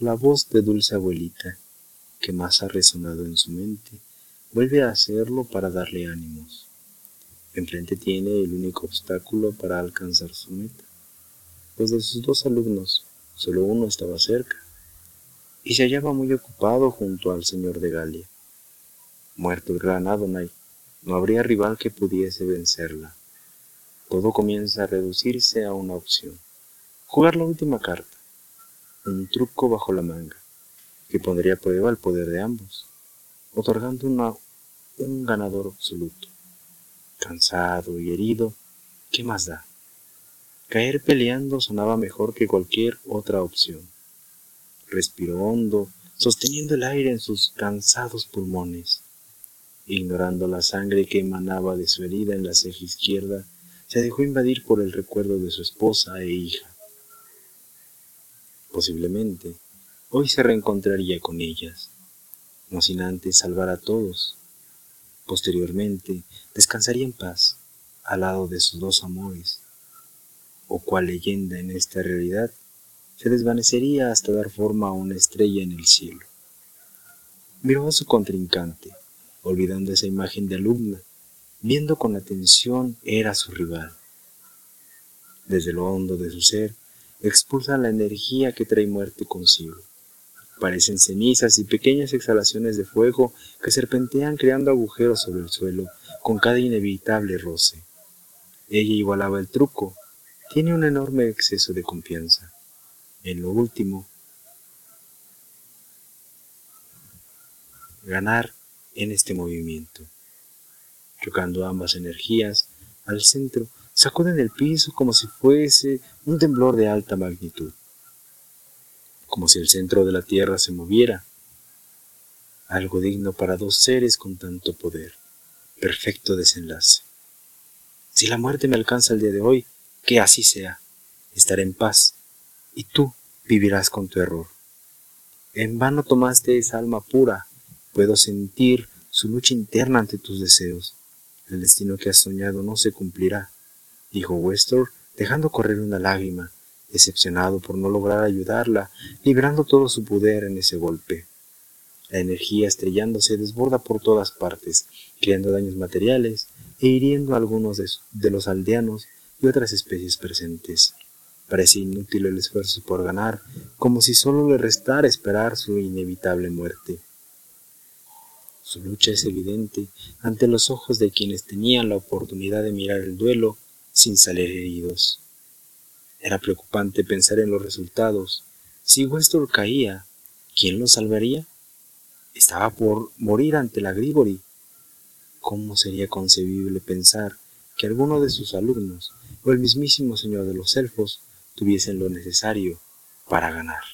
la voz de dulce abuelita, que más ha resonado en su mente, vuelve a hacerlo para darle ánimos. Enfrente tiene el único obstáculo para alcanzar su meta, pues de sus dos alumnos, solo uno estaba cerca, y se hallaba muy ocupado junto al señor de Galia. Muerto el gran Adonai, no habría rival que pudiese vencerla. Todo comienza a reducirse a una opción. Jugar la última carta, un truco bajo la manga, que pondría a prueba el poder de ambos, otorgando un ganador absoluto. Cansado y herido, ¿qué más da? Caer peleando sonaba mejor que cualquier otra opción. Respiró hondo, sosteniendo el aire en sus cansados pulmones. Ignorando la sangre que emanaba de su herida en la ceja izquierda, se dejó invadir por el recuerdo de su esposa e hija. Posiblemente, hoy se reencontraría con ellas, no sin antes salvar a todos. Posteriormente, descansaría en paz, al lado de sus dos amores, o cual leyenda en esta realidad, se desvanecería hasta dar forma a una estrella en el cielo. Miró a su contrincante, olvidando esa imagen de alumna, viendo con atención era su rival. Desde lo hondo de su ser, expulsa la energía que trae muerte consigo. Parecen cenizas y pequeñas exhalaciones de fuego que serpentean creando agujeros sobre el suelo con cada inevitable roce. Ella igualaba el truco, tiene un enorme exceso de confianza. En lo último, ganar en este movimiento. Chocando ambas energías, al centro sacuden el piso como si fuese un temblor de alta magnitud, como si el centro de la tierra se moviera, algo digno para dos seres con tanto poder, perfecto desenlace. Si la muerte me alcanza el día de hoy, que así sea, estaré en paz, y tú vivirás con tu error. En vano tomaste esa alma pura, puedo sentir su lucha interna ante tus deseos. El destino que has soñado no se cumplirá dijo Westor, dejando correr una lágrima, decepcionado por no lograr ayudarla, librando todo su poder en ese golpe. La energía estrellándose desborda por todas partes, creando daños materiales e hiriendo a algunos de, los aldeanos y otras especies presentes. Parece inútil el esfuerzo por ganar, como si solo le restara esperar su inevitable muerte. Su lucha es evidente ante los ojos de quienes tenían la oportunidad de mirar el duelo sin salir heridos. Era preocupante pensar en los resultados. Si Westor caía, ¿quién lo salvaría? Estaba por morir ante la Grigori. ¿Cómo sería concebible pensar que alguno de sus alumnos o el mismísimo señor de los elfos tuviesen lo necesario para ganar?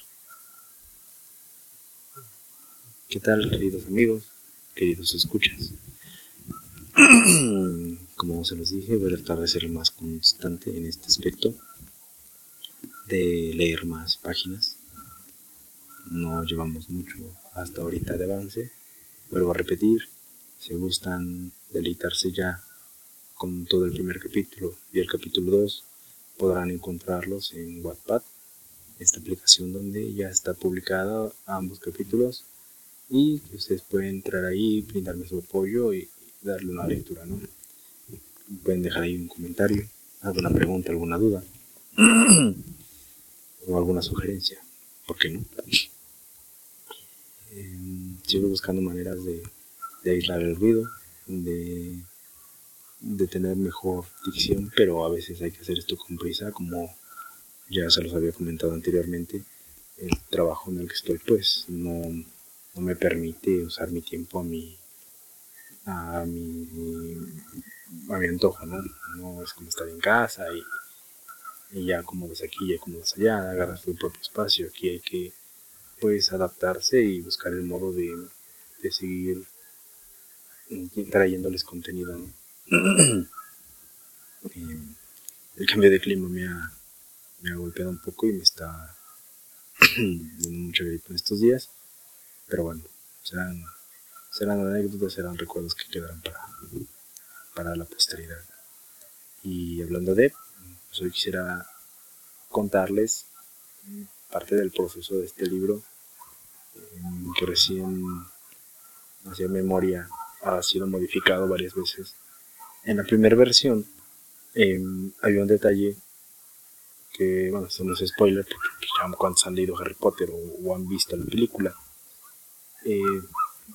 ¿Qué tal, queridos amigos, queridos escuchas? como se los dije, voy a tratar de ser más constante en este aspecto, de leer más páginas. No llevamos mucho hasta ahorita de avance. Vuelvo a repetir, si gustan deleitarse ya con todo el primer capítulo y el capítulo 2, podrán encontrarlos en Wattpad, esta aplicación donde ya está publicada ambos capítulos y ustedes pueden entrar ahí, brindarme su apoyo y darle una lectura, ¿no? pueden dejar ahí un comentario, alguna pregunta, alguna duda o alguna sugerencia. ¿Por qué no? Eh, sigo buscando maneras de, aislar el ruido, de, de tener mejor dicción, pero a veces hay que hacer esto con prisa, como ya se los había comentado anteriormente. El trabajo en el que estoy, pues, no, no me permite usar mi tiempo a mi, a mi a mi antojo, ¿no? No es como estar en casa y, ya acomodas aquí y acomodas allá, agarras tu propio espacio. Aquí hay que, pues, adaptarse y buscar el modo de, de seguir trayéndoles contenido, ¿no? el cambio de clima me ha, me ha golpeado un poco y me está dando mucha gripe en estos días. Pero bueno, serán, serán anécdotas, serán recuerdos que quedarán para, para la posteridad. Y hablando de, pues hoy quisiera contarles parte del proceso de este libro que recién hacía memoria ha sido modificado varias veces. En la primera versión em, había un detalle que, bueno, esto no es spoiler, porque ya cuando han leído Harry Potter o, han visto la película, eh,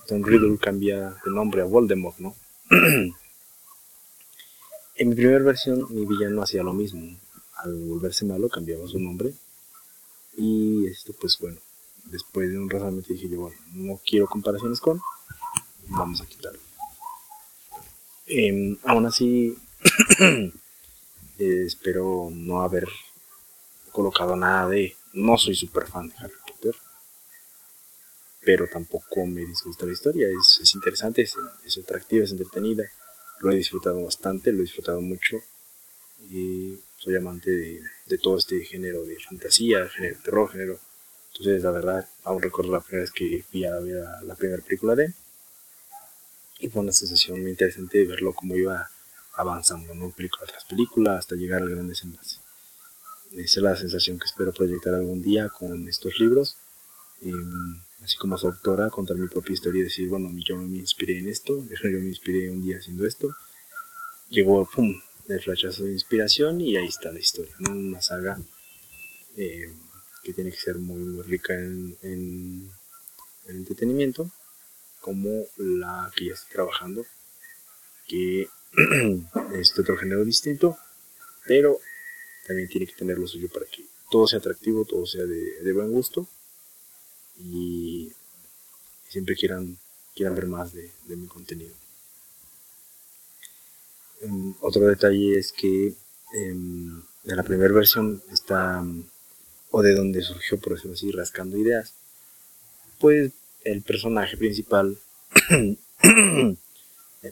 Don Riddle cambia de nombre a Voldemort, ¿no? en mi primera versión, mi villano hacía lo mismo. Al volverse malo, cambiaba su nombre. Y esto, pues bueno, después de un razonamiento dije yo, bueno, no quiero comparaciones con, vamos a quitarlo. Em, aún así, eh, espero no haber colocado nada de, no soy súper fan de Harry pero tampoco me disgusta la historia, es, interesante, es, atractiva, es entretenida, lo he disfrutado bastante, lo he disfrutado mucho y soy amante de, de todo este género de fantasía, género de terror, género entonces, la verdad, aún recuerdo la primera vez que fui a ver la primera película de y fue una sensación muy interesante de verlo como iba avanzando, ¿no? Película tras película hasta llegar al gran desenlace. Esa es la sensación que espero proyectar algún día con estos libros. Em, así como su autora, contar mi propia historia y decir, bueno, yo me inspiré en esto, yo me inspiré un día haciendo esto. Llegó, pum, el flashazo de inspiración y ahí está la historia, ¿no? Una saga eh, que tiene que ser muy, rica en, en, entretenimiento, como la que ya estoy trabajando, que es otro género distinto, pero también tiene que tener lo suyo para que todo sea atractivo, todo sea de, buen gusto y siempre quieran, quieran ver más de, mi contenido. Em, otro detalle es que em, en la primera versión está o de donde surgió, por decirlo así, rascando ideas, pues el personaje principal, eh,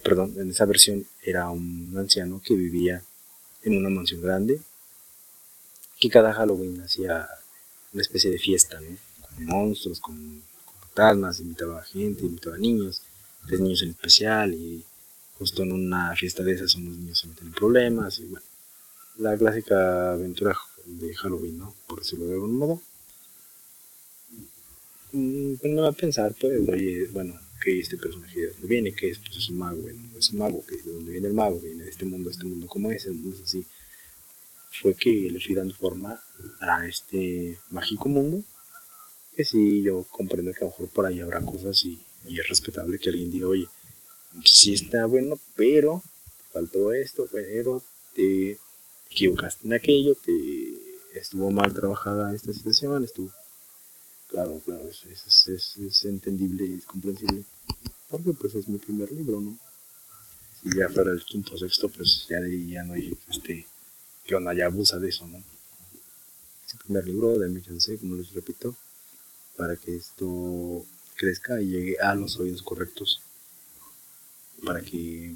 perdón, en esa versión era un anciano que vivía en una mansión grande, que cada Halloween hacía una especie de fiesta, ¿no? Monstruos, con, fantasmas, invitaba a gente, invitaba a niños, tres niños en especial, y justo en una fiesta de esas unos niños se meten en problemas, y bueno, la clásica aventura de Halloween, ¿no? Por decirlo de algún modo. Pues va a pensar, pues, oye, bueno, que este personaje de dónde viene, que es, pues es un mago, bueno, es un mago, de dónde viene el mago, viene de este mundo, este mundo como es, entonces así. Fue que le fui dando forma a este mágico mundo, que sí, yo comprendo que a lo mejor por ahí habrá cosas y, es respetable que alguien diga, oye, sí está bueno, pero faltó esto, pero te equivocaste en aquello, te estuvo mal trabajada esta situación, estuvo... Claro, claro, es, es, es, entendible y es comprensible. Porque pues es mi primer libro, ¿no? Si ya fuera el quinto o sexto, pues ya, ya no hay, este, que onda, ya abusa de eso, ¿no? Es el primer libro, de mi chance, como les repito, para que esto crezca y llegue a los oídos correctos, para que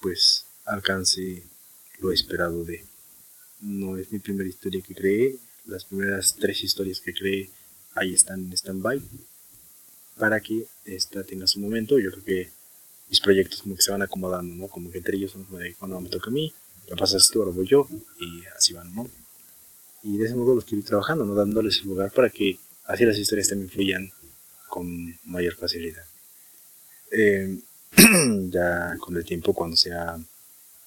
pues alcance lo esperado de no es mi primera historia que creé. Las primeras tres historias que creé ahí están en stand-by. Para que esta tenga su momento. Yo creo que mis proyectos como que se van acomodando, ¿no? Como que entre ellos son cuando me toca a mí, lo pasas tú, ahora voy yo, y así van, ¿no? Y de ese modo los quiero ir trabajando, ¿no? Dándoles el lugar para que así las historias también fluyan con mayor facilidad. Eh, ya con el tiempo, cuando sea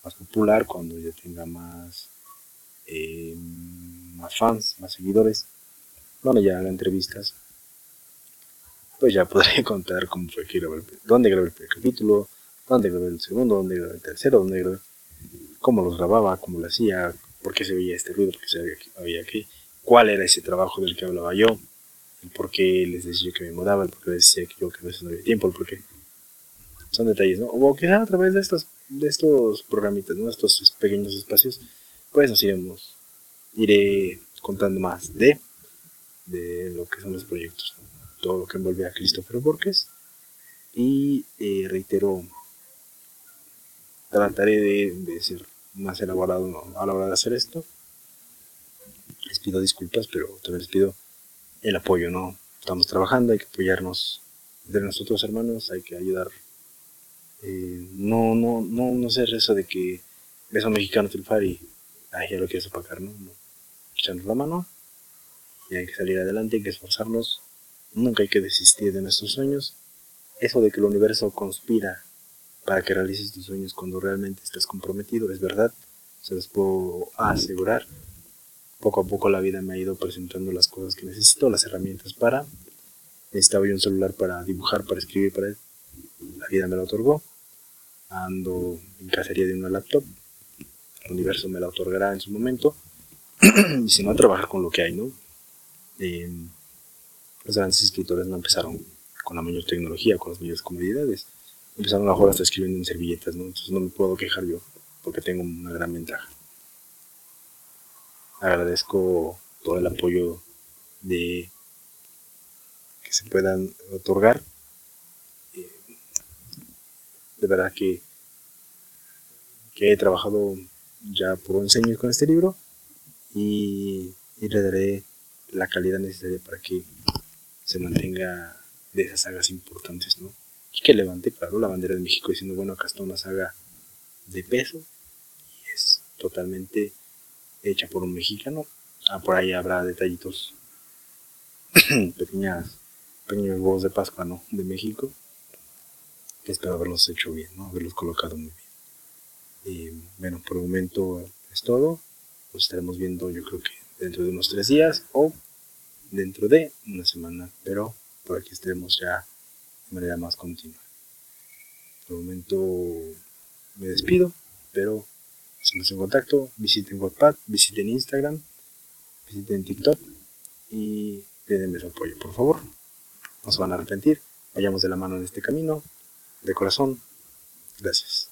más popular, cuando ya tenga más eh, más fans, más seguidores, bueno, ya haga entrevistas, pues ya podré contar cómo fue que grabé, dónde grabé el primer capítulo, dónde grabé el segundo, dónde grabé el tercero, dónde grabé, cómo los grababa, cómo lo hacía, por qué se veía este ruido, por qué se veía aquí, cuál era ese trabajo del que hablaba yo, el por qué les decía que me mudaba, el por qué les decía que yo que a veces no había tiempo, el por qué. Son detalles, ¿no? O quizá a través de estos, de estos programitas, ¿no? Estos pequeños espacios, pues nos iremos, iré contando más de, de lo que son los proyectos, todo lo que envuelve a Christopher Borges. Y eh, reitero, trataré de, ser más elaborado a la hora de hacer esto. Les pido disculpas, pero también les pido el apoyo, ¿no? Estamos trabajando, hay que apoyarnos de nosotros hermanos, hay que ayudar. Eh, no, no, no, no ser eso de que beso mexicano triunfar y ay, ya lo quieres opacar, ¿no? Echarnos la mano y hay que salir adelante, hay que esforzarnos Nunca hay que desistir de nuestros sueños. Eso de que el universo conspira para que realices tus sueños cuando realmente estás comprometido es verdad. Se los puedo asegurar. Poco a poco la vida me ha ido presentando las cosas que necesito, las herramientas para. Necesitaba yo un celular para dibujar, para escribir, para. La vida me lo otorgó. Ando en cacería de una laptop. El universo me la otorgará en su momento. y si no, a trabajar con lo que hay, ¿no? Eh, los grandes escritores no empezaron con la mayor tecnología, con las mayores comodidades. Empezaron a jugar hasta escribiendo en servilletas, ¿no? Entonces no me puedo quejar yo, porque tengo una gran ventaja. Agradezco todo el apoyo de que se puedan otorgar. Eh, de verdad que, que he trabajado ya por un años con este libro y, y le daré la calidad necesaria para que se mantenga de esas sagas importantes, ¿no? Y que levante, claro, la bandera de México diciendo, bueno, acá está una saga de peso y es totalmente hecha por un mexicano. Ah, por ahí habrá detallitos, pequeñas, pequeños huevos de Pascua, ¿no? De México. Que espero haberlos hecho bien, ¿no? Haberlos colocado muy bien. Y bueno, por el momento es todo. Nos estaremos viendo, yo creo que dentro de unos tres días o dentro de una semana, pero por aquí estaremos ya de manera más continua. Por el momento me despido, pero estamos en contacto. Visiten WhatsApp, visiten Instagram, visiten TikTok y denme su apoyo, por favor. No se van a arrepentir. Vayamos de la mano en este camino. De corazón, gracias.